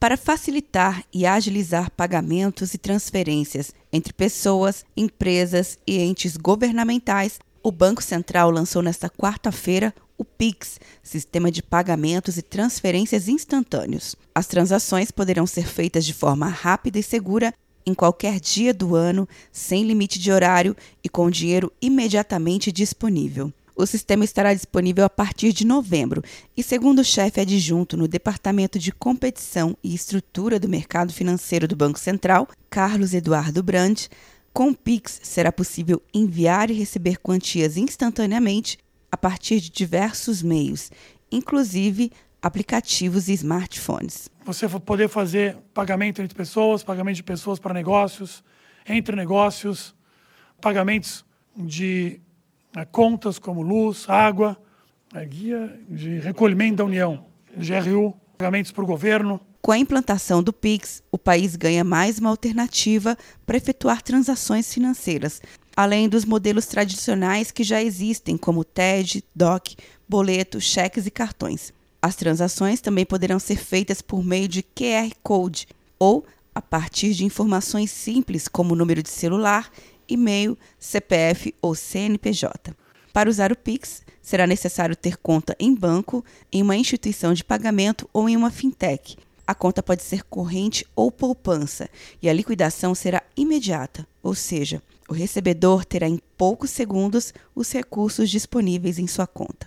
Para facilitar e agilizar pagamentos e transferências entre pessoas, empresas e entes governamentais, o Banco Central lançou nesta quarta-feira o PIX, Sistema de Pagamentos e Transferências Instantâneos. As transações poderão ser feitas de forma rápida e segura em qualquer dia do ano, sem limite de horário e com dinheiro imediatamente disponível. O sistema estará disponível a partir de novembro e, segundo o chefe adjunto no Departamento de Competição e Estrutura do Mercado Financeiro do Banco Central, Carlos Eduardo Brandt, com o Pix será possível enviar e receber quantias instantaneamente a partir de diversos meios, inclusive aplicativos e smartphones. Você vai poder fazer pagamento entre pessoas, pagamento de pessoas para negócios, entre negócios, pagamentos de contas como luz, água, né, guia de recolhimento da União, GRU, pagamentos para o governo. Com a implantação do Pix, o país ganha mais uma alternativa para efetuar transações financeiras, além dos modelos tradicionais que já existem, como TED, DOC, boleto, cheques e cartões. As transações também poderão ser feitas por meio de QR Code ou a partir de informações simples como número de celular e-mail, CPF ou CNPJ. Para usar o Pix, será necessário ter conta em banco, em uma instituição de pagamento ou em uma fintech. A conta pode ser corrente ou poupança e a liquidação será imediata, ou seja, o recebedor terá em poucos segundos os recursos disponíveis em sua conta.